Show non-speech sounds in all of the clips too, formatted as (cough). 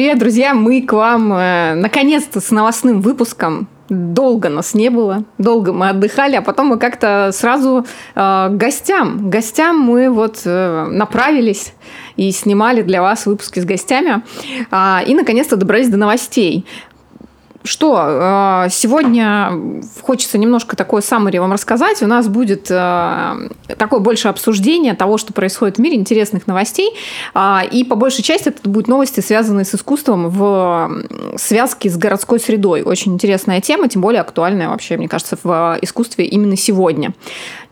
Привет, друзья! Мы к вам э, наконец-то с новостным выпуском. Долго нас не было, долго мы отдыхали, а потом мы как-то сразу э, гостям, гостям мы вот э, направились и снимали для вас выпуски с гостями. Э, и наконец-то добрались до новостей. Что, э, сегодня хочется немножко такое саммари вам рассказать. У нас будет э, такое больше обсуждение того, что происходит в мире, интересных новостей. А, и по большей части это будут новости, связанные с искусством в связке с городской средой. Очень интересная тема, тем более актуальная вообще, мне кажется, в искусстве именно сегодня.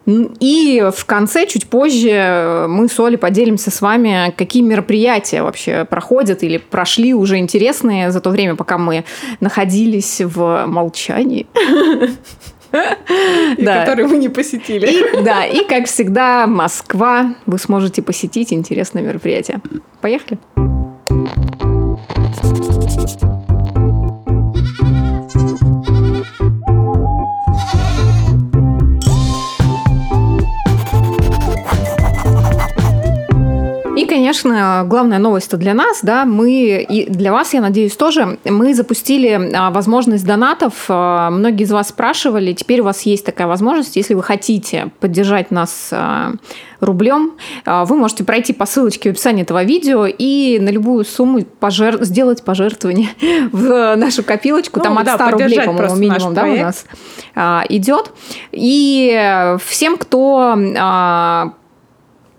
И в конце, чуть позже, мы с Олей поделимся с вами, какие мероприятия вообще проходят или прошли уже интересные за то время, пока мы находились в молчании. И да. которые мы не посетили. И, да, и как всегда, Москва, вы сможете посетить интересное мероприятие. Поехали. конечно, главная новость для нас, да, мы и для вас, я надеюсь, тоже, мы запустили а, возможность донатов. А, многие из вас спрашивали, теперь у вас есть такая возможность, если вы хотите поддержать нас а, рублем, вы можете пройти по ссылочке в описании этого видео и на любую сумму пожер... сделать пожертвование (laughs) в нашу копилочку. Ну, Там да, от 100 рублей, по-моему, минимум да, у нас идет. И всем, кто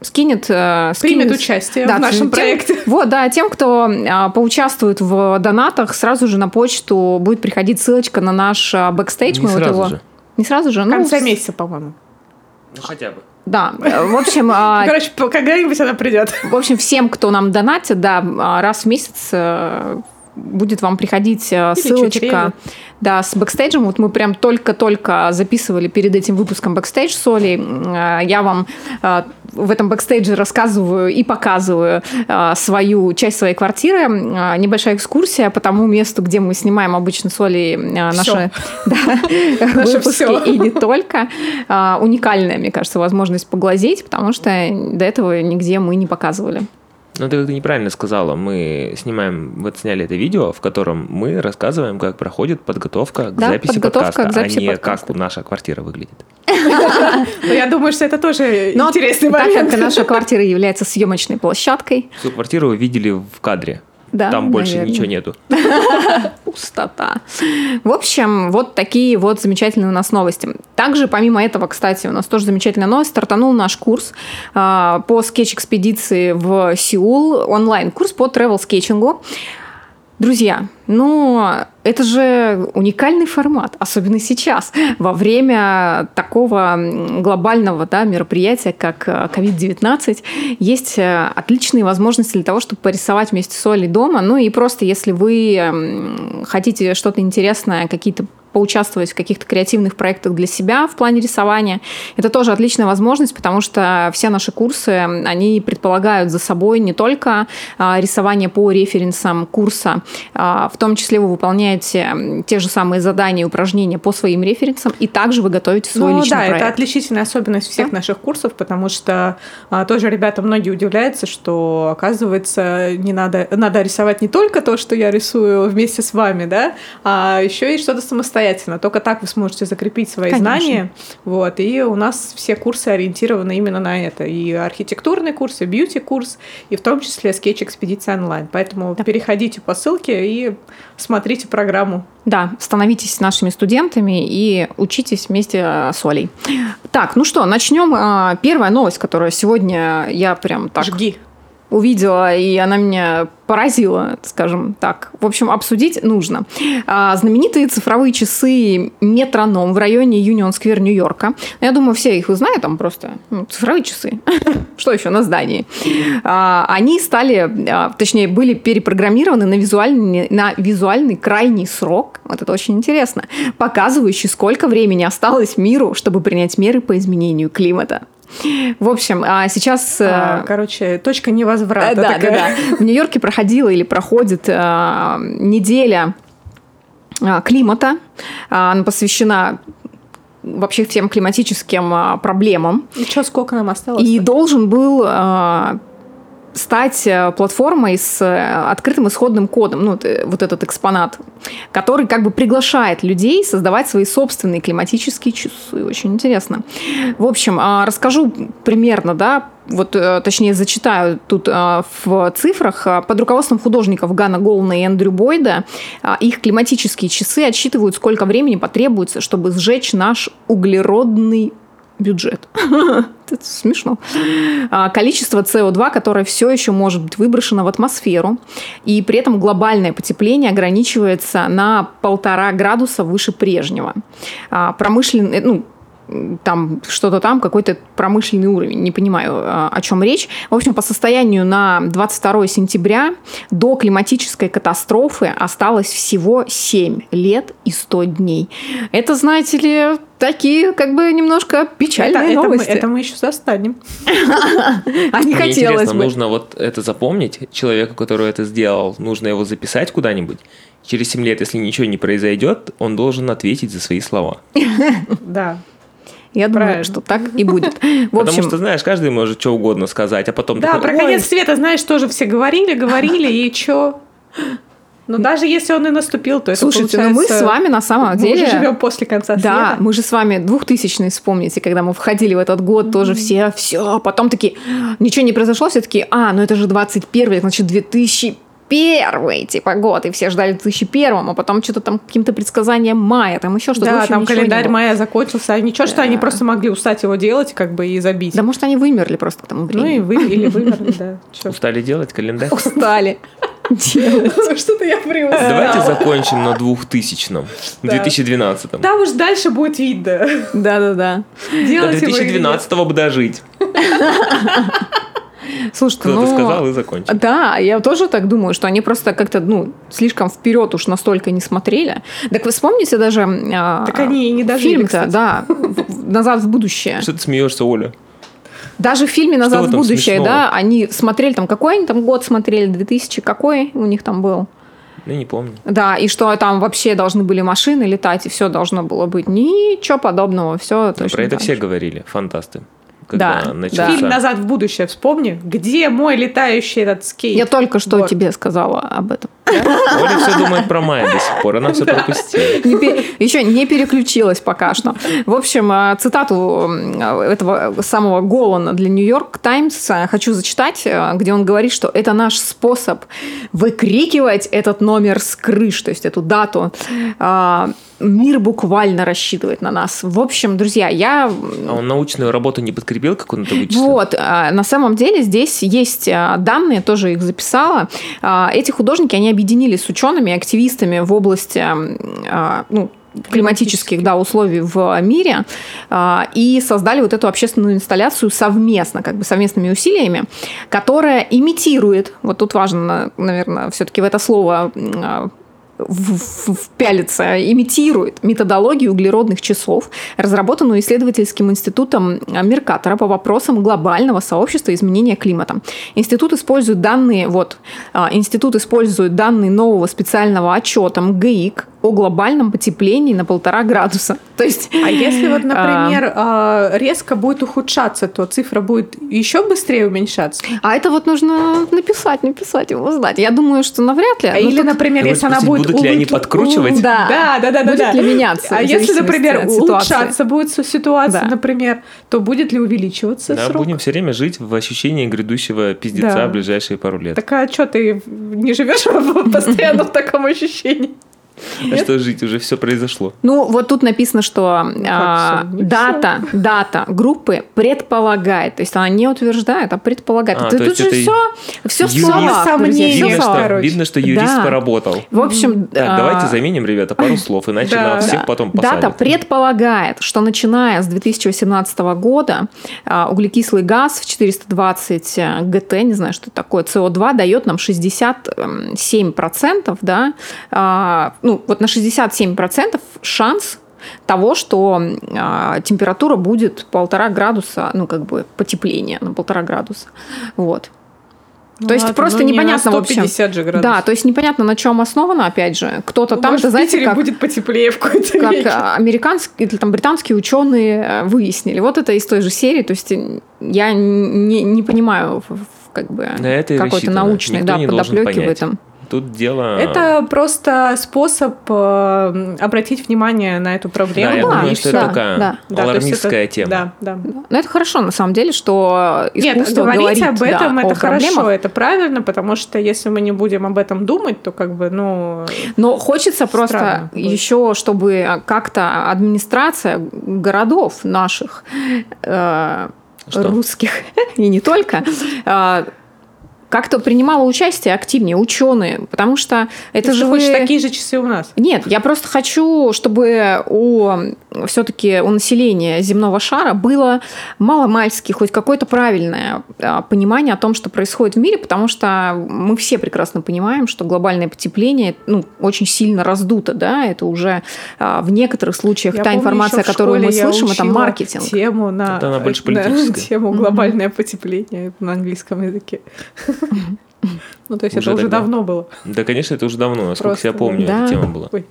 скинет... Э, скинет Примет участие да, в нашем тем, проекте. (laughs) Вот, да, тем, кто э, поучаствует в донатах, сразу же на почту будет приходить ссылочка на наш э, бэкстейдж. Не Мы сразу вот его... же. Не сразу же? В конце ну, месяца, по-моему. Ну, хотя бы. Да, в общем... А, (laughs) Короче, когда-нибудь она придет. В общем, всем, кто нам донатит, да, а, раз в месяц будет вам приходить Или ссылочка да, с бэкстейджем. Вот мы прям только-только записывали перед этим выпуском бэкстейдж с Олей. Я вам в этом бэкстейдже рассказываю и показываю э, свою часть своей квартиры. Э, небольшая экскурсия по тому месту, где мы снимаем обычно с Олей э, наши (laughs) (laughs) выпуски и не только. Э, уникальная, мне кажется, возможность поглазеть, потому что до этого нигде мы не показывали. Ну, ты как-то неправильно сказала. Мы снимаем, вот сняли это видео, в котором мы рассказываем, как проходит подготовка к да, записи подготовка подкаста, к записи а не подкаста. как наша квартира выглядит. Ну, я думаю, что это тоже интересный момент. Так как наша квартира является съемочной площадкой. Всю квартиру вы видели в кадре. Да, Там больше наверное. ничего нету. (laughs) Пустота. В общем, вот такие вот замечательные у нас новости. Также, помимо этого, кстати, у нас тоже замечательная новость. Стартанул наш курс э, по скетч-экспедиции в Сеул. Онлайн-курс по тревел-скетчингу. Друзья, ну, это же уникальный формат, особенно сейчас, во время такого глобального да, мероприятия, как COVID-19, э, есть э, отличные возможности для того, чтобы порисовать вместе с Олей дома. Ну и просто, если вы хотите что-то интересное, какие-то поучаствовать в каких-то креативных проектах для себя в плане рисования. Это тоже отличная возможность, потому что все наши курсы, они предполагают за собой не только а, рисование по референсам курса, а, в том числе вы выполняете те же самые задания и упражнения по своим референсам, и также вы готовите свой ну, личный да, проект. это отличительная особенность всех да? наших курсов, потому что а, тоже ребята многие удивляются, что оказывается не надо, надо рисовать не только то, что я рисую вместе с вами, да, а еще и что-то самостоятельное самостоятельно. Только так вы сможете закрепить свои Конечно. знания. Вот. И у нас все курсы ориентированы именно на это. И архитектурный курс, и бьюти-курс, и в том числе скетч-экспедиция онлайн. Поэтому да. переходите по ссылке и смотрите программу. Да, становитесь нашими студентами и учитесь вместе э, с Олей. Так, ну что, начнем. Э, первая новость, которая сегодня я прям так... Жги увидела, и она меня поразила, скажем так. В общем, обсудить нужно. А, знаменитые цифровые часы Метроном в районе Юнион Сквер Нью-Йорка. Я думаю, все их узнают, там просто ну, цифровые часы. (laughs) Что еще на здании? А, они стали, а, точнее, были перепрограммированы на визуальный, на визуальный крайний срок. Вот это очень интересно. Показывающий, сколько времени осталось миру, чтобы принять меры по изменению климата. В общем, а сейчас... А, э, короче, точка невозврата. Да, такая. да, да. В Нью-Йорке проходила или проходит а, неделя а, климата. А, она посвящена вообще всем климатическим а, проблемам. И что, сколько нам осталось? И должен был стать э, платформой с э, открытым исходным кодом, ну, вот этот экспонат, который как бы приглашает людей создавать свои собственные климатические часы. Очень интересно. В общем, а, расскажу примерно, да, вот, э, точнее, зачитаю тут в цифрах. Под руководством художников Гана Голна и Эндрю Бойда их климатические часы отсчитывают, сколько времени потребуется, чтобы сжечь наш углеродный бюджет. (laughs) Это смешно. А, количество СО2, которое все еще может быть выброшено в атмосферу, и при этом глобальное потепление ограничивается на полтора градуса выше прежнего. А, промышленный, ну, там что-то там, какой-то промышленный уровень, не понимаю, а, о чем речь. В общем, по состоянию на 22 сентября до климатической катастрофы осталось всего 7 лет и 100 дней. Это, знаете ли, такие как бы немножко печальные это, новости. Это мы, это мы еще застанем. (laughs) А не хотелось бы. нужно вот это запомнить. Человеку, который это сделал, нужно его записать куда-нибудь. Через 7 лет, если ничего не произойдет, он должен ответить за свои слова. (laughs) Да. Я Правильно. думаю, что так и будет. (laughs) В Потому общем... что, знаешь, каждый может что угодно сказать, а потом... Да, такой, про конец света, знаешь, тоже все говорили, говорили, и (laughs) что? Но даже если он и наступил, то это Слушайте, получается... ну мы с вами на самом деле... Мы же живем после конца света. Да, мы же с вами двухтысячные, вспомните, когда мы входили в этот год, mm-hmm. тоже все, все, потом такие, ничего не произошло, все таки а, ну это же 21 значит, 2000 первый, типа, год, и все ждали в 2001, а потом что-то там каким-то предсказанием мая, там еще что-то. Да, там календарь мая закончился, а ничего, да. что они просто могли устать его делать, как бы, и забить. Да, может, они вымерли просто к тому времени. Ну, и вы, или вымерли, да. (laughs) Устали делать календарь? Устали (laughs) делать. Что-то я привык. Давайте закончим на 2000-м, 2012-м. Там уж дальше будет видно. Да-да-да. До 2012-го бы дожить. (laughs) Кто-то ну, сказал и закончил. Да, я тоже так думаю, что они просто как-то, ну, слишком вперед уж настолько не смотрели. Так вы вспомните даже а, так они не дожили, фильм-то, да, «Назад в будущее». Что ты смеешься, Оля? Даже в фильме «Назад в будущее», смешного? да, они смотрели там, какой они там год смотрели, 2000 какой у них там был? Я не помню. Да, и что там вообще должны были машины летать, и все должно было быть. Ничего подобного, все точно. Про это все говорили, фантасты когда да, начался. Да. Фильм «Назад в будущее» вспомни. Где мой летающий этот скейт? Я только что вот. тебе сказала об этом. Оля все думает про Майя до сих пор, она все пропустила. Еще не переключилась пока что. В общем, э, цитату этого самого Голлана для Нью-Йорк Таймс хочу зачитать, э, где он говорит, что это наш способ выкрикивать этот номер с крыш, то есть эту дату мир буквально рассчитывает на нас. В общем, друзья, я... А он научную работу не подкрепил, как он это вычислил? Вот, а, на самом деле здесь есть а, данные, тоже их записала. А, эти художники, они объединились с учеными, активистами в области ну, климатических да, условий в мире и создали вот эту общественную инсталляцию совместно, как бы совместными усилиями, которая имитирует, вот тут важно, наверное, все-таки в это слово впялится, имитирует методологию углеродных часов, разработанную исследовательским институтом Меркатора по вопросам глобального сообщества изменения климата. Институт использует данные, вот, а, институт использует данные нового специального отчета МГИК о глобальном потеплении на полтора градуса. (laughs) То есть, а если вот, например, а... резко будет ухудшаться, то цифра будет еще быстрее уменьшаться? А это вот нужно написать, написать его знать. Я думаю, что навряд ли. А или, например, если она будет будут ли они подкручивать? Да, да, да, да. Будет да. ли меняться? А если, например, улучшаться будет ситуация, да. например, то будет ли увеличиваться да, срок? будем все время жить в ощущении грядущего пиздеца да. в ближайшие пару лет. Так а что ты не живешь (laughs) постоянно в таком ощущении? А что жить, уже все произошло. Ну, вот тут написано, что ну, а, дата, дата группы предполагает, то есть она не утверждает, а предполагает. А, тут же все, все в словах, сомнения, видно, что, видно, что юрист да. поработал. В общем, так, а... давайте заменим, ребята, пару слов, иначе да. нам всех потом посадят. Дата предполагает, что начиная с 2018 года а, углекислый газ в 420 э, ГТ, не знаю, что это такое, СО2 дает нам 67%, да, а, ну, вот на 67% шанс того, что э, температура будет полтора градуса, ну, как бы потепление на полтора градуса. Вот. Ну, то есть ладно, просто ну, непонятно, не в общем. же градусов. Да, то есть непонятно, на чем основано, опять же. Кто-то ну, там, может, знаете, как, будет потеплее в какой-то Как веке. американские или там британские ученые э, выяснили. Вот это из той же серии. То есть я не, не понимаю, как бы какой-то научной да, подоплеки в этом. Тут дело... Это просто способ э, обратить внимание на эту проблему. Да, я думаю, что это такая да. алармистская это, тема. Да, да. Но это хорошо, на самом деле, что искусство Нет, говорить об этом да, это хорошо, проблемах. это правильно, потому что если мы не будем об этом думать, то как бы, ну... Но хочется просто еще, чтобы как-то администрация городов наших э, русских (laughs) и не только э, как-то принимала участие активнее ученые, потому что это Ты же вы... такие же часы у нас? Нет, я просто хочу, чтобы у все-таки у населения земного шара было мало-мальски хоть какое-то правильное а, понимание о том, что происходит в мире, потому что мы все прекрасно понимаем, что глобальное потепление ну, очень сильно раздуто, да, это уже а, в некоторых случаях я та помню, информация, которую мы слышим, это маркетинг. Тему на, это она больше (laughs) на тему глобальное потепление на английском языке. Ну, то есть уже это уже тогда? давно было. Да, конечно, это уже давно, насколько Просто, я помню, да. эта тема была. Ой.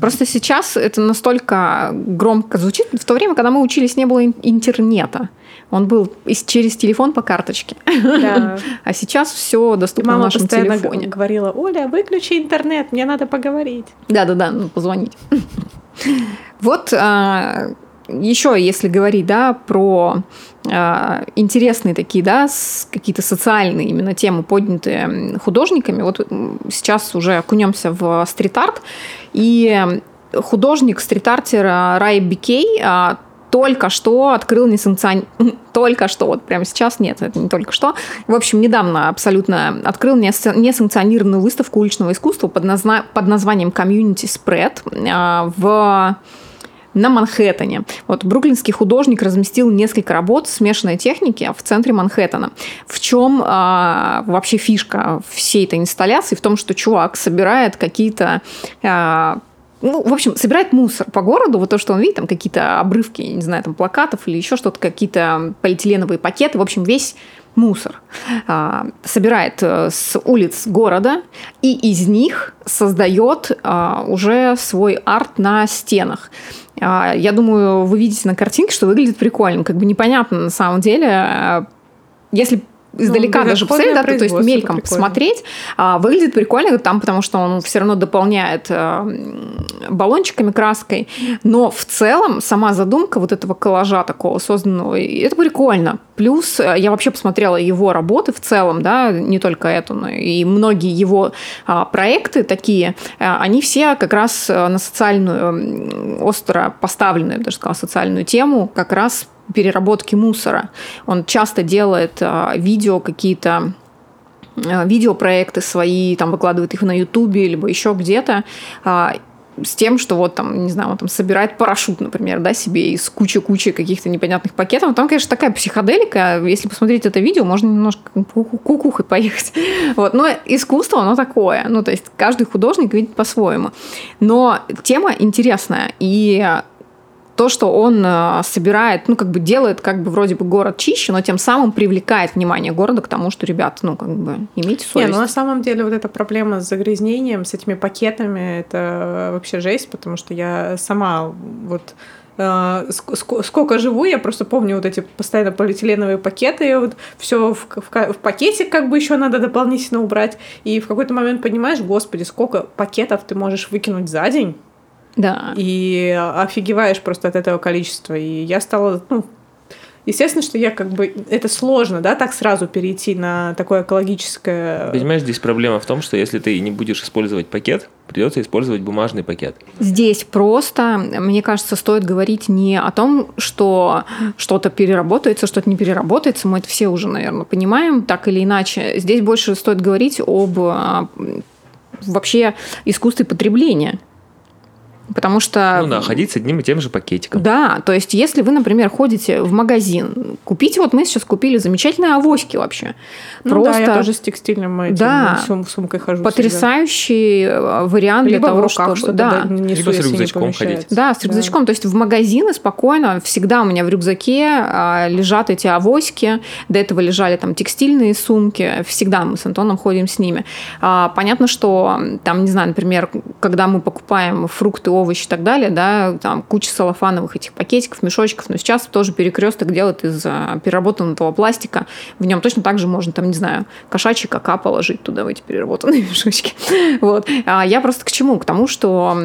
Просто сейчас это настолько громко звучит. В то время, когда мы учились, не было интернета. Он был через телефон по карточке. Да. (laughs) А сейчас все доступно Мама в нашем постоянно телефоне. говорила, Оля, выключи интернет, мне надо поговорить. Да-да-да, ну, позвонить. (laughs) Вот а, еще, если говорить, да, про э, интересные такие, да, какие-то социальные именно темы, поднятые художниками, вот сейчас уже окунемся в стрит-арт, и художник стрит-артера Рай Бикей э, только что открыл несанкцион... (laughs) Только что, вот прямо сейчас нет, это не только что. В общем, недавно абсолютно открыл несанкционированную выставку уличного искусства под, назна... под названием Community Spread э, в на Манхэттене. Вот бруклинский художник разместил несколько работ смешанной техники в центре Манхэттена. В чем а, вообще фишка всей этой инсталляции? В том, что чувак собирает какие-то а, ну, в общем, собирает мусор по городу, вот то, что он видит, там какие-то обрывки, не знаю, там плакатов или еще что-то, какие-то полиэтиленовые пакеты, в общем, весь мусор а, собирает э, с улиц города и из них создает а, уже свой арт на стенах. А, я думаю, вы видите на картинке, что выглядит прикольно. Как бы непонятно на самом деле. А, если издалека ну, даже посмотреть, да, то есть мельком прикольно. посмотреть, а, выглядит прикольно там, потому что он все равно дополняет а, баллончиками, краской, но в целом сама задумка вот этого коллажа такого созданного, это прикольно. Плюс э, я вообще посмотрела его работы в целом, да, не только эту, но и многие его а, проекты такие, а, они все как раз на социальную, остро поставленную, даже сказала, социальную тему, как раз переработки мусора. Он часто делает а, видео какие-то а, видеопроекты свои, там выкладывает их на Ютубе, либо еще где-то, а, с тем, что вот там, не знаю, он там собирает парашют, например, да, себе из кучи-кучи каких-то непонятных пакетов. Там, конечно, такая психоделика. Если посмотреть это видео, можно немножко кукухой поехать. (laughs) Вот. Но искусство, оно такое. Ну, то есть каждый художник видит по-своему. Но тема интересная. И то, что он э, собирает, ну, как бы делает, как бы вроде бы город чище, но тем самым привлекает внимание города к тому, что, ребят, ну, как бы, имейте совесть. Не, ну, на самом деле, вот эта проблема с загрязнением, с этими пакетами, это вообще жесть, потому что я сама вот э, сколько живу, я просто помню вот эти постоянно полиэтиленовые пакеты, вот все в, в, в пакетик как бы еще надо дополнительно убрать, и в какой-то момент понимаешь, господи, сколько пакетов ты можешь выкинуть за день, да. И офигеваешь просто от этого количества. И я стала, ну, Естественно, что я как бы... Это сложно, да, так сразу перейти на такое экологическое... Понимаешь, здесь проблема в том, что если ты не будешь использовать пакет, придется использовать бумажный пакет. Здесь просто, мне кажется, стоит говорить не о том, что что-то переработается, что-то не переработается. Мы это все уже, наверное, понимаем, так или иначе. Здесь больше стоит говорить об а, вообще искусстве потребления. Потому что... Ну да, ходить с одним и тем же пакетиком. Да, то есть если вы, например, ходите в магазин, купите, вот мы сейчас купили замечательные авоськи вообще. Ну Просто... да, я тоже с текстильным этим да, сум сумкой хожу. Потрясающий всегда. вариант Либо для того, руках, чтобы... Да. Либо с рюкзачком ходить. Да, с рюкзачком. Да. То есть в магазины спокойно, всегда у меня в рюкзаке а, лежат эти авоськи, до этого лежали там текстильные сумки, всегда мы с Антоном ходим с ними. А, понятно, что там, не знаю, например, когда мы покупаем фрукты, овощи и так далее, да, там куча салофановых этих пакетиков, мешочков, но сейчас тоже перекресток делают из а, переработанного пластика. В нем точно так же можно, там, не знаю, кошачий кака положить туда, в эти переработанные (laughs) мешочки. Вот. А я просто к чему? К тому, что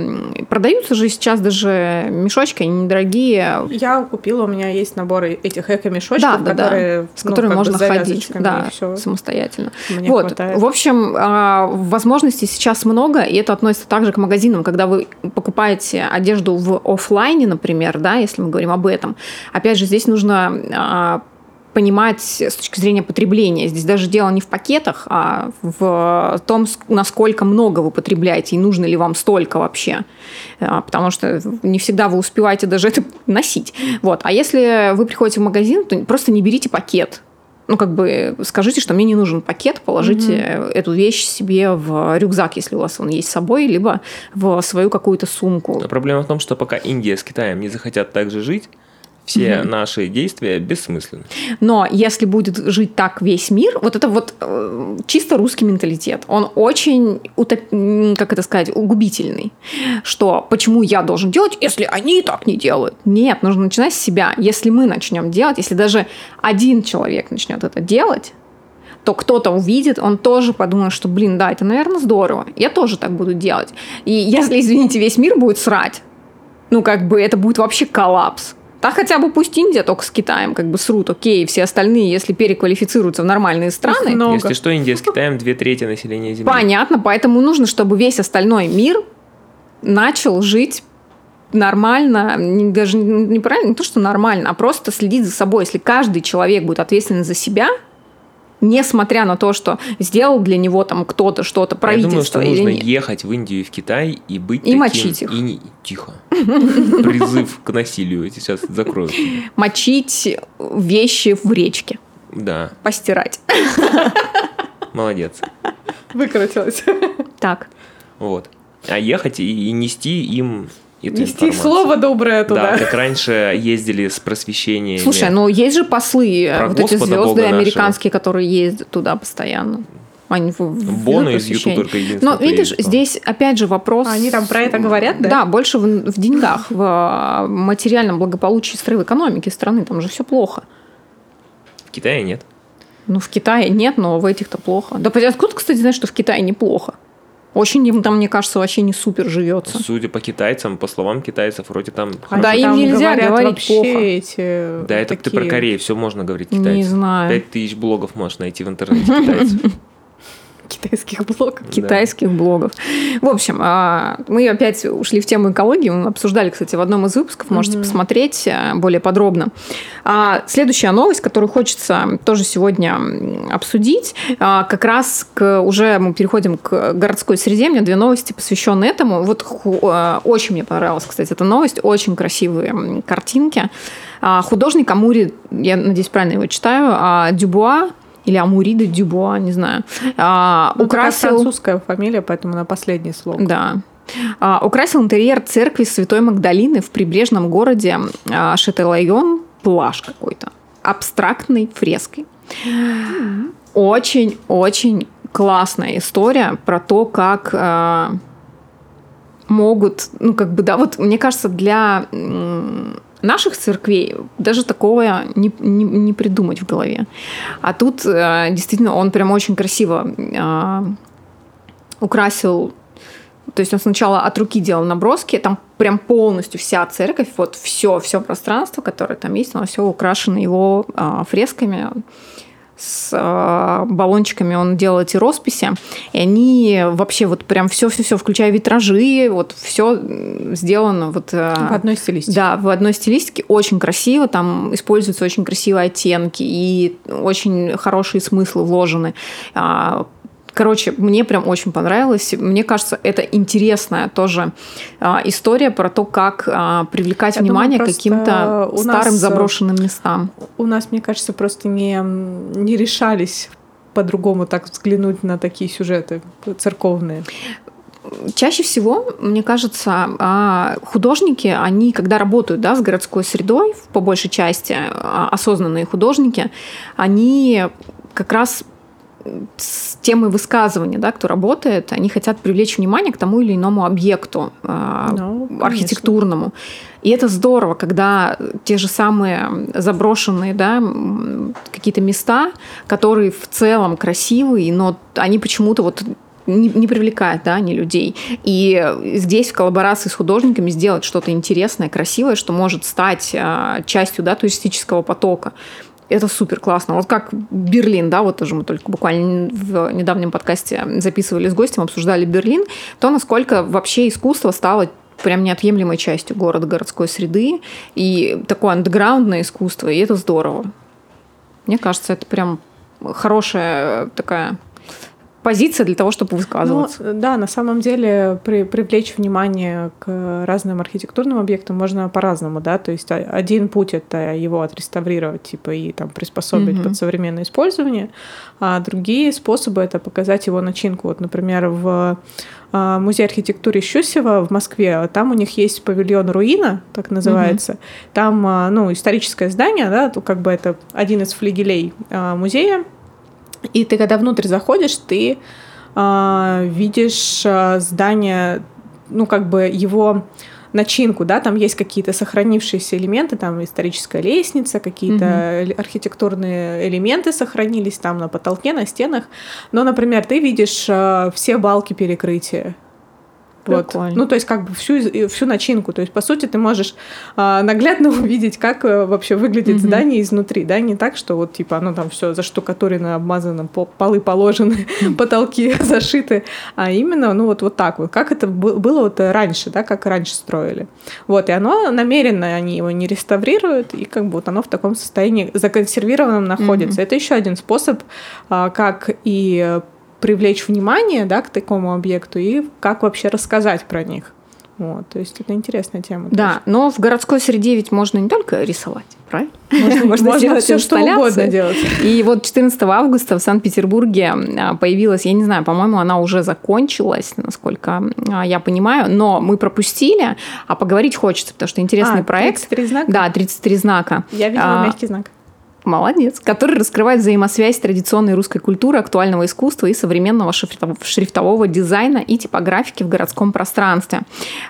продаются же сейчас даже мешочки, они недорогие. Я купила, у меня есть наборы этих эко-мешочков, да, да, которые, да, с ну, которыми можно ходить да, самостоятельно. Мне вот. Хватает. В общем, а, возможностей сейчас много, и это относится также к магазинам, когда вы покупаете одежду в офлайне, например, да, если мы говорим об этом. Опять же, здесь нужно а, понимать с точки зрения потребления. Здесь даже дело не в пакетах, а в том, насколько много вы потребляете и нужно ли вам столько вообще. А, потому что не всегда вы успеваете даже это носить. Вот. А если вы приходите в магазин, то просто не берите пакет ну, как бы скажите, что мне не нужен пакет, положите угу. эту вещь себе в рюкзак, если у вас он есть с собой, либо в свою какую-то сумку. Но проблема в том, что пока Индия с Китаем не захотят так же жить, все угу. наши действия бессмысленны. Но если будет жить так весь мир, вот это вот э, чисто русский менталитет, он очень, утоп... как это сказать, угубительный. Что почему я должен делать, если они так не делают? Нет, нужно начинать с себя. Если мы начнем делать, если даже один человек начнет это делать, то кто-то увидит, он тоже подумает, что, блин, да, это, наверное, здорово. Я тоже так буду делать. И если, извините, весь мир будет срать, ну, как бы это будет вообще коллапс. Да хотя бы пусть Индия только с Китаем как бы срут, окей, все остальные, если переквалифицируются в нормальные страны. Много. Если что, Индия с Китаем две трети населения Земли. Понятно, поэтому нужно, чтобы весь остальной мир начал жить нормально, даже неправильно, не то, что нормально, а просто следить за собой. Если каждый человек будет ответственен за себя, несмотря на то, что сделал для него там кто-то что-то, правительство Я думаю, что нужно нет. ехать в Индию и в Китай и быть и таким... мочить их. И не... Тихо. (laughs) Призыв к насилию. Эти сейчас закроют. Мочить вещи в речке. Да. Постирать. (laughs) Молодец. Выкрутилась. Так. Вот. А ехать и, и нести им эту Нести информацию. слово доброе туда. Да, как раньше ездили с просвещением. Слушай, ну есть же послы, Про вот эти звезды американские, нашего. которые ездят туда постоянно. Они в, в Бону из YouTube только Но видишь, приедет, здесь опять же вопрос... Они там про это говорят, да? Да, больше в, в деньгах, в а, материальном благополучии страны, в экономике страны, там же все плохо. В Китае нет. Ну, в Китае нет, но в этих-то плохо. Да откуда, кстати, знаешь, что в Китае неплохо? Очень им там, мне кажется, вообще не супер живется. Судя по китайцам, по словам китайцев, вроде там... А да, им нельзя говорить плохо. Эти да, это такие... ты про Корею, все можно говорить китайцам. Не знаю. Пять тысяч блогов можешь найти в интернете китайцев. (laughs) Китайских блогов. Китайских да. блогов. В общем, а, мы опять ушли в тему экологии. Мы обсуждали, кстати, в одном из выпусков. Можете угу. посмотреть э, более подробно. А следующая новость, которую хочется тоже сегодня обсудить, а, как раз к, уже мы переходим к городской среде. У меня две новости, посвященные этому. Вот э, очень мне понравилась, кстати, эта новость. Очень красивые картинки. Художник Амури, я надеюсь, правильно его читаю, Дюбуа, или Амурида Дюбуа, не знаю, а, ну, украсил... французская фамилия, поэтому на последний слог. Да. А, украсил интерьер церкви Святой Магдалины в прибрежном городе а, Шетелайон плаж какой-то, абстрактной фреской. Очень-очень классная история про то, как а, могут, ну как бы, да, вот мне кажется, для наших церквей даже такого не, не, не придумать в голове. А тут э, действительно он прям очень красиво э, украсил то есть он сначала от руки делал наброски, там прям полностью вся церковь, вот все, все пространство, которое там есть, оно все украшено его э, фресками с э, баллончиками он делал эти росписи, и они вообще вот прям все-все-все, включая витражи, вот все сделано вот... Э, в одной стилистике. Да, в одной стилистике, очень красиво, там используются очень красивые оттенки и очень хорошие смыслы вложены. Короче, мне прям очень понравилось. Мне кажется, это интересная тоже а, история про то, как а, привлекать Я внимание к каким-то старым нас, заброшенным местам. У нас, мне кажется, просто не, не решались по-другому так взглянуть на такие сюжеты церковные. Чаще всего, мне кажется, а, художники, они, когда работают да, с городской средой, по большей части а, осознанные художники, они как раз с темой высказывания, да, кто работает, они хотят привлечь внимание к тому или иному объекту э, ну, архитектурному. И это здорово, когда те же самые заброшенные да, какие-то места, которые в целом красивые, но они почему-то вот не, не привлекает, да, не людей. И здесь в коллаборации с художниками сделать что-то интересное, красивое, что может стать а, частью, да, туристического потока. Это супер классно. Вот как Берлин, да, вот тоже мы только буквально в недавнем подкасте записывали с гостем, обсуждали Берлин, то насколько вообще искусство стало прям неотъемлемой частью города, городской среды, и такое андеграундное искусство, и это здорово. Мне кажется, это прям хорошая такая позиция для того, чтобы высказываться. Ну, да, на самом деле при, привлечь внимание к разным архитектурным объектам можно по-разному, да, то есть один путь это его отреставрировать, типа, и там приспособить mm-hmm. под современное использование, а другие способы это показать его начинку. Вот, например, в а, музей архитектуры Щусева в Москве, там у них есть павильон Руина, так называется. Mm-hmm. Там, а, ну, историческое здание, да, то как бы это один из флигелей а, музея, и ты, когда внутрь заходишь, ты э, видишь э, здание, ну, как бы его начинку, да, там есть какие-то сохранившиеся элементы, там историческая лестница, какие-то mm-hmm. архитектурные элементы сохранились там на потолке, на стенах. Но, например, ты видишь э, все балки перекрытия, вот. Ну, то есть, как бы всю, всю начинку. То есть, по сути, ты можешь а, наглядно (laughs) увидеть, как а, вообще выглядит mm-hmm. здание изнутри, да, не так, что вот типа оно там все заштукатурено, обмазано, полы положены, (laughs) потолки (laughs) зашиты, а именно, ну, вот, вот так вот, как это было вот раньше, да, как раньше строили. Вот, и оно намеренно, они его не реставрируют, и как бы вот оно в таком состоянии законсервированном находится. Mm-hmm. Это еще один способ, а, как и привлечь внимание да, к такому объекту и как вообще рассказать про них. Вот, то есть это интересная тема. Да, тоже. но в городской среде ведь можно не только рисовать, правильно? (laughs) Можно, можно, можно все что угодно делать. И вот 14 августа в Санкт-Петербурге а, появилась, я не знаю, по-моему, она уже закончилась, насколько а, я понимаю, но мы пропустили, а поговорить хочется, потому что интересный а, проект. 33 знака? Да, 33 знака. Я видела а, мягкий знак. Молодец. Который раскрывает взаимосвязь традиционной русской культуры, актуального искусства и современного шрифтового дизайна и типографики в городском пространстве.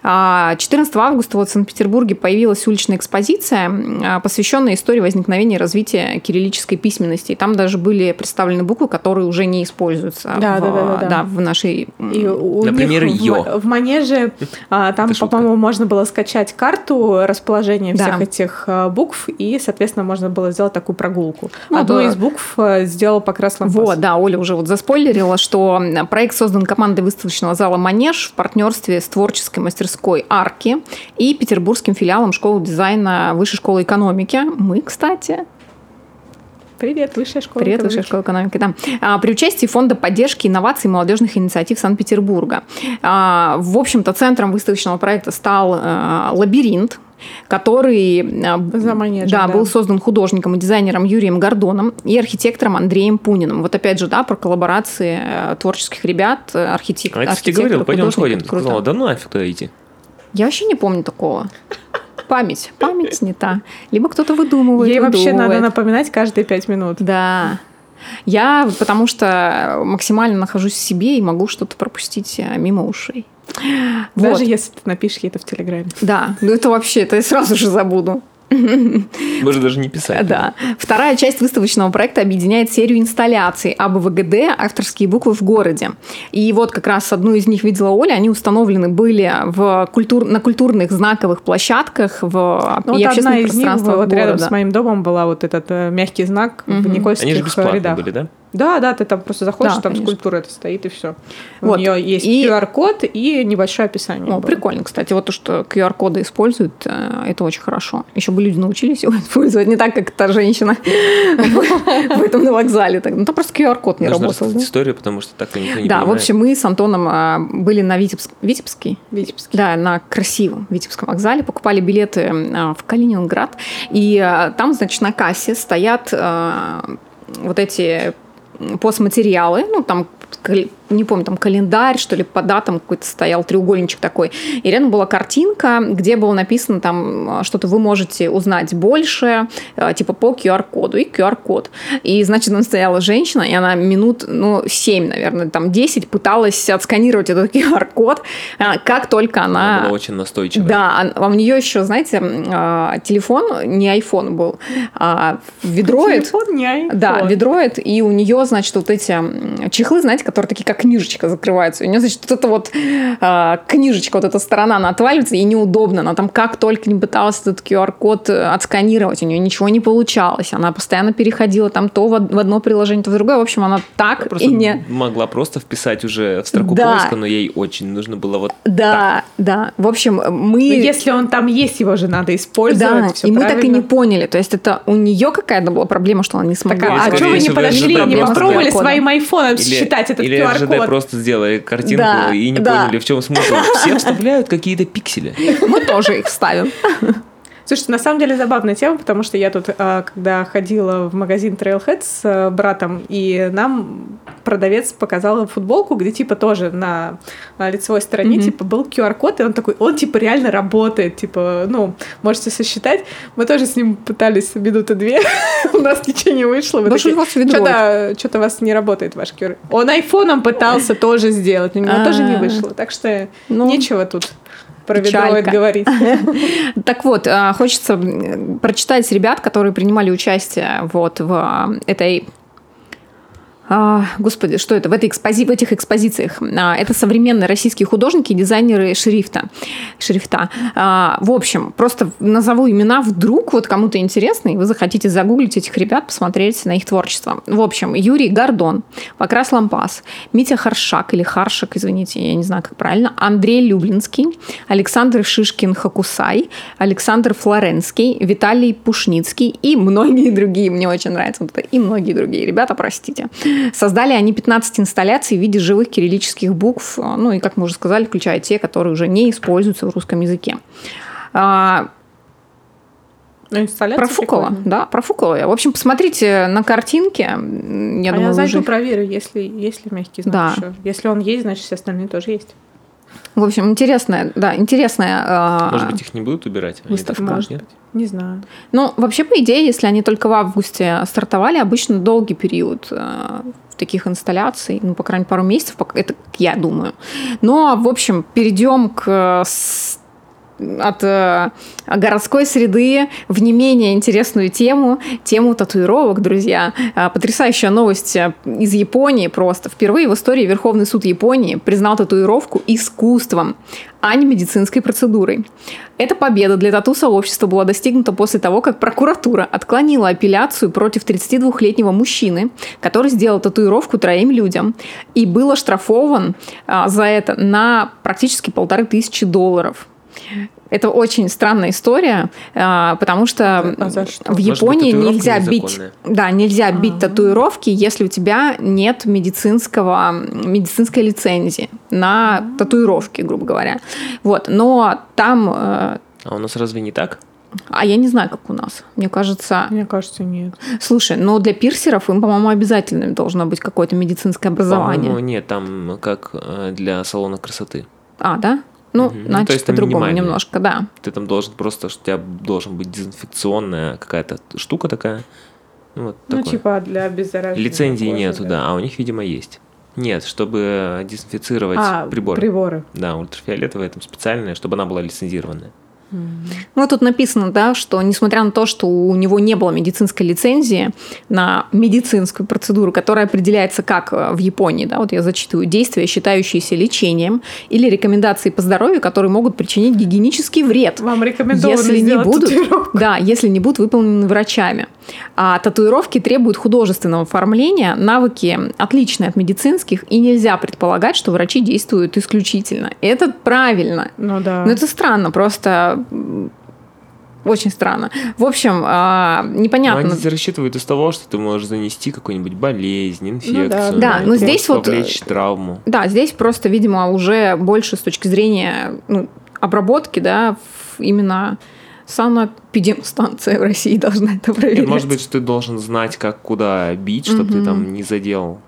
14 а, августа вот в Санкт-Петербурге появилась уличная экспозиция, а, посвященная истории возникновения и развития кириллической письменности. И там даже были представлены буквы, которые уже не используются да, в, да, да, да, да. в нашей... И у Например, них в, в Манеже а, там, по-моему, можно было скачать карту расположения всех да. этих букв, и, соответственно, можно было сделать такую прогулку. Ну, Одну да. из букв э, сделал Покрас Лампас. Вот, да, Оля уже вот заспойлерила, что проект создан командой выставочного зала «Манеж» в партнерстве с творческой мастерской «Арки» и петербургским филиалом школы дизайна Высшей школы экономики. Мы, кстати, Привет, Высшая школа Привет, экономики. Высшая школа экономики. Да. А, при участии Фонда поддержки инноваций и молодежных инициатив Санкт-Петербурга. А, в общем-то, центром выставочного проекта стал а, лабиринт, который э, За манежем, да, да. был создан художником и дизайнером Юрием Гордоном и архитектором Андреем Пуниным. Вот опять же, да, про коллаборации э, творческих ребят, э, архитек... а архитектор, говорил, пойдем сходим. Ты сказала, да ну нафиг туда идти. Я вообще не помню такого. (laughs) Память. Память не та. Либо кто-то выдумывает. Ей выдумывает. вообще надо напоминать каждые пять минут. Да. Я потому что максимально нахожусь в себе и могу что-то пропустить мимо ушей. Даже вот. если ты напишешь ей это в Телеграме. Да, ну это вообще, это я сразу же забуду. Можно даже не писать. Да. Вторая часть выставочного проекта объединяет серию инсталляций АБВГД «Авторские буквы в городе». И вот как раз одну из них видела Оля. Они установлены были в культур... на культурных знаковых площадках в ну, и вот одна из них вот рядом с моим домом была вот этот э, мягкий знак угу. в Никольских Они же бесплатные рядах. были, да? Да, да, ты там просто заходишь, да, там конечно. скульптура это стоит, и все. Вот. У нее есть и... QR-код и небольшое описание. О, было. прикольно, кстати. Вот то, что QR-коды используют, э, это очень хорошо. Еще бы люди научились его (laughs) использовать не так, как та женщина в этом на вокзале. Ну, там просто QR-код не работал. историю, потому что так никто не Да, в общем, мы с Антоном а, были на Витебске. Витебский? Витебский. Да, на красивом Витебском вокзале, покупали билеты а, в Калининград, и а, там, значит, на кассе стоят вот эти постматериалы, ну, там не помню, там календарь, что ли, по датам какой-то стоял треугольничек такой. И рядом была картинка, где было написано там что-то вы можете узнать больше, э, типа по QR-коду и QR-код. И, значит, там стояла женщина, и она минут, ну, 7, наверное, там 10 пыталась отсканировать этот QR-код, э, как только она... Она была очень настойчивая. Да, а у нее еще, знаете, э, телефон, не iPhone был, а ведроид. Телефон не iPhone. Да, ведроид, и у нее, значит, вот эти чехлы, знаете, которые такие как книжечка закрываются. У нее, значит, вот эта вот э, книжечка, вот эта сторона, она отваливается, ей неудобно. Она там как только не пыталась этот QR-код э, отсканировать, у нее ничего не получалось. Она постоянно переходила там то в одно приложение, то в другое. В общем, она так просто и не... могла просто вписать уже в строку да. поиска, но ей очень нужно было вот Да, так. да. В общем, мы... Но если он там есть, его же надо использовать. Да, и мы так и не поняли. То есть это у нее какая-то была проблема, что она не смогла. Так, а, а что вы не подошли, не попробовали своим айфоном считать этот или РЖД просто сделали картинку да, и не да. поняли, в чем смысл. Все вставляют какие-то пиксели. Мы тоже их ставим. Слушайте, на самом деле забавная тема, потому что я тут, а, когда ходила в магазин Trailhead с э, братом, и нам продавец показал футболку, где типа тоже на а, лицевой стороне mm-hmm. типа был QR-код, и он такой, он типа реально работает, типа, ну, можете сосчитать. Мы тоже с ним пытались минуты две, (laughs) у нас ничего не вышло. Мы такие, что-то, что-то у вас не работает ваш QR. Он айфоном пытался тоже сделать, у него тоже не вышло, так что ну, нечего тут про Печалька. говорить. (laughs) Так вот, а, хочется прочитать ребят, которые принимали участие вот в а, этой господи, что это в, этой экспози... в этих экспозициях? А, это современные российские художники и дизайнеры шрифта. шрифта. А, в общем, просто назову имена, вдруг вот кому-то интересно, и вы захотите загуглить этих ребят, посмотреть на их творчество. В общем, Юрий Гордон, Покрас Лампас, Митя Харшак или Харшак, извините, я не знаю, как правильно, Андрей Люблинский, Александр Шишкин-Хакусай, Александр Флоренский, Виталий Пушницкий и многие другие. Мне очень нравится вот это. И многие другие ребята, простите. Создали они 15 инсталляций в виде живых кириллических букв, ну и, как мы уже сказали, включая те, которые уже не используются в русском языке. А, ну, про Фукова, да, про Фукова. В общем, посмотрите на картинки. Я, а думаю, я зайду уже... проверю, если, есть ли мягкий знак да. еще. Если он есть, значит, все остальные тоже есть. В общем, интересная, да, интересная. А, Может быть, их не будут убирать? Выставка. Может быть. Не знаю. Ну, вообще, по идее, если они только в августе стартовали, обычно долгий период э, таких инсталляций, ну, по крайней мере, пару месяцев, это я думаю. Но, в общем, перейдем к от э, городской среды в не менее интересную тему, тему татуировок, друзья. Э, потрясающая новость э, из Японии просто. Впервые в истории Верховный суд Японии признал татуировку искусством, а не медицинской процедурой. Эта победа для тату-сообщества была достигнута после того, как прокуратура отклонила апелляцию против 32-летнего мужчины, который сделал татуировку троим людям и был оштрафован а, за это на практически полторы тысячи долларов. Это очень странная история, а, потому что, а что? в Японии нельзя бить, да, нельзя А-а-а. бить татуировки, если у тебя нет медицинского медицинской лицензии на А-а-а. татуировки, грубо говоря. Вот, но там. Э, а у нас разве не так? А я не знаю, как у нас. Мне кажется... Мне кажется, нет. Слушай, но для пирсеров им, по-моему, обязательно должно быть какое-то медицинское образование. По-моему, нет, там как э, для салона красоты. А, да? Ну, угу. значит, ну, есть, по-другому немножко, да. Ты там должен просто, что у тебя должен быть дезинфекционная какая-то штука такая. Ну, вот ну типа для обеззараживания. Лицензии кожи, нету, да. да, а у них, видимо, есть. Нет, чтобы дезинфицировать а, приборы. приборы. Да, ультрафиолетовая там специальная, чтобы она была лицензированная. Ну, тут написано, да, что несмотря на то, что у него не было медицинской лицензии на медицинскую процедуру, которая определяется как э, в Японии, да, вот я зачитываю, действия, считающиеся лечением, или рекомендации по здоровью, которые могут причинить гигиенический вред. Вам рекомендовано если не будут, Да, если не будут выполнены врачами. А татуировки требуют художественного оформления, навыки отличные от медицинских, и нельзя предполагать, что врачи действуют исключительно. Это правильно. Ну да. Но это странно, просто очень странно. В общем, а, непонятно. Но они рассчитывают из того, что ты можешь занести какую-нибудь болезнь, инфекцию. Ну, да, да но здесь вот... травму. Да, здесь просто, видимо, уже больше с точки зрения ну, обработки, да, именно санэпидемстанция в России (laughs) должна это проверять. Может быть, что ты должен знать, как куда бить, чтобы угу. ты там не задел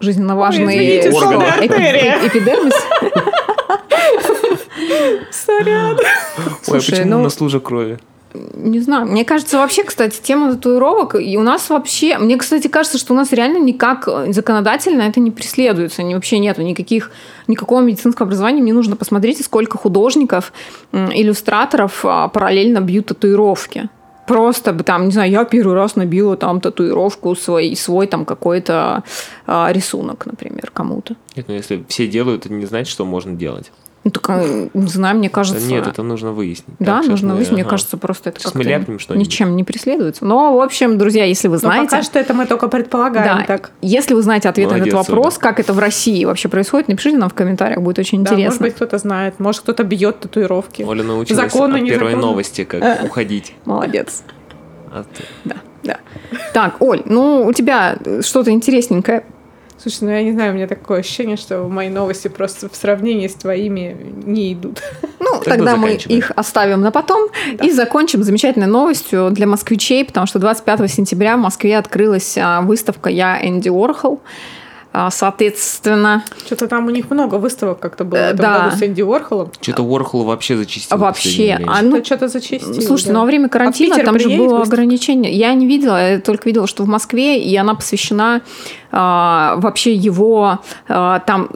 жизненно важный эпидермис. Сорян. Ой, почему ну, на служа крови? Не знаю. Мне кажется, вообще, кстати, тема татуировок, и у нас вообще... Мне, кстати, кажется, что у нас реально никак законодательно это не преследуется. Ни, вообще нету никаких, никакого медицинского образования. Мне нужно посмотреть, сколько художников, иллюстраторов а, параллельно бьют татуировки просто бы там, не знаю, я первый раз набила там татуировку свой, свой там какой-то а, рисунок, например, кому-то. Нет, ну если все делают, это не значит, что можно делать. Ну, так, э, не знаю, мне кажется... Нет, это нужно выяснить. Да, так, нужно выяснить. Ага. Мне кажется, просто это как-то ничем не преследуется. Но, в общем, друзья, если вы знаете... Но пока что это мы только предполагаем. Да, так. Если вы знаете ответ Молодец, на этот вопрос, Оля. как это в России вообще происходит, напишите нам в комментариях, будет очень да, интересно. может быть, кто-то знает, может, кто-то бьет татуировки. Оля научилась Законы, от первой законы. новости, как уходить. Молодец. От... Да, да. Так, Оль, ну, у тебя что-то интересненькое Слушай, ну я не знаю, у меня такое ощущение, что мои новости просто в сравнении с твоими не идут. Ну, тогда, тогда мы их оставим на потом да. и закончим замечательной новостью для москвичей, потому что 25 сентября в Москве открылась а, выставка «Я Энди Уорхол». А, соответственно... Что-то там у них много выставок как-то было да. с Энди Уорхолом. Что-то Уорхол вообще зачистил. Вообще. А, ну, что-то зачистил. Слушайте, да. ну во время карантина а там же было ограничение. Я не видела, я только видела, что в Москве, и она посвящена а, вообще его а, там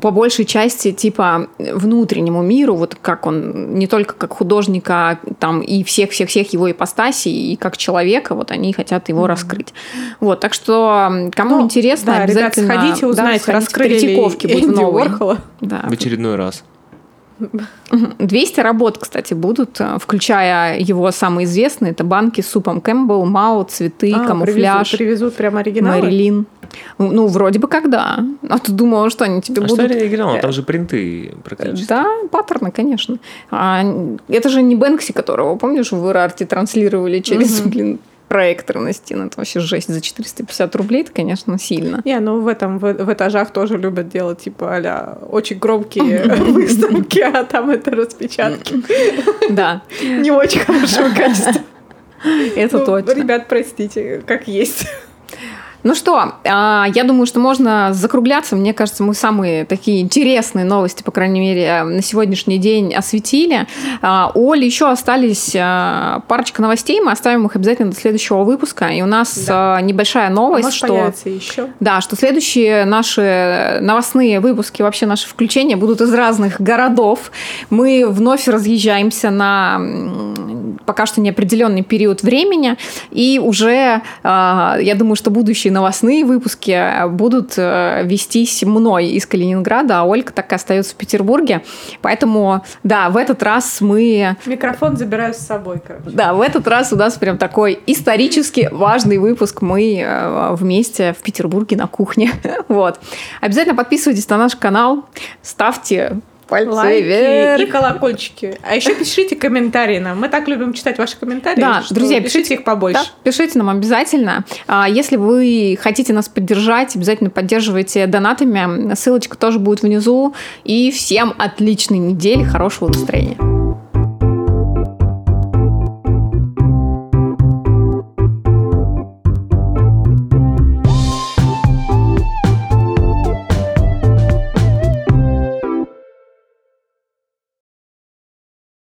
по большей части типа внутреннему миру, вот как он не только как художника, там и всех-всех-всех его ипостасей, и как человека, вот они хотят его mm-hmm. раскрыть. Вот, так что кому ну, интересно, да, обязательно... Ребят, сходите, узнайте, да, раскрыли Третьяковки новые. Уорхола. Да. В очередной раз. 200 работ, кстати, будут, э, включая его самые известные. Это банки с супом Кэмпбелл, Мао, цветы, а, камуфляж. Привезут, привезут прям оригиналы? Мэрилин. Ну, ну, вроде бы когда. А ты думала, что они тебе а будут... что оригинал? Там же принты практически. Да, паттерны, конечно. А, это же не Бэнкси, которого, помнишь, в Ирарте транслировали через, угу. блин, проектор на стену. Это вообще жесть. За 450 рублей это, конечно, сильно. Не, ну в этом, в, в этажах тоже любят делать, типа, а очень громкие (laughs) выставки, а там это распечатки. Да. Не очень хорошего качества. Это ну, точно. Ребят, простите, как есть. Ну что, а, я думаю, что можно закругляться. Мне кажется, мы самые такие интересные новости, по крайней мере, на сегодняшний день осветили. А, Оля, еще остались а, парочка новостей. Мы оставим их обязательно до следующего выпуска. И у нас да. небольшая новость, а что... еще. Да, что следующие наши новостные выпуски, вообще наши включения будут из разных городов. Мы вновь разъезжаемся на пока что неопределенный период времени. И уже, я думаю, что будущие новостные выпуски будут э, вестись мной из Калининграда, а Ольга так и остается в Петербурге. Поэтому, да, в этот раз мы... Микрофон забираю с собой, короче. Да, в этот раз у нас прям такой исторически важный выпуск. Мы э, вместе в Петербурге на кухне. (laughs) вот. Обязательно подписывайтесь на наш канал, ставьте пальцы Лайки вверх. и колокольчики. А еще пишите комментарии нам. Мы так любим читать ваши комментарии. Да, друзья, пишите, пишите их побольше. Да, пишите нам обязательно. А, если вы хотите нас поддержать, обязательно поддерживайте донатами. Ссылочка тоже будет внизу. И всем отличной недели, хорошего настроения.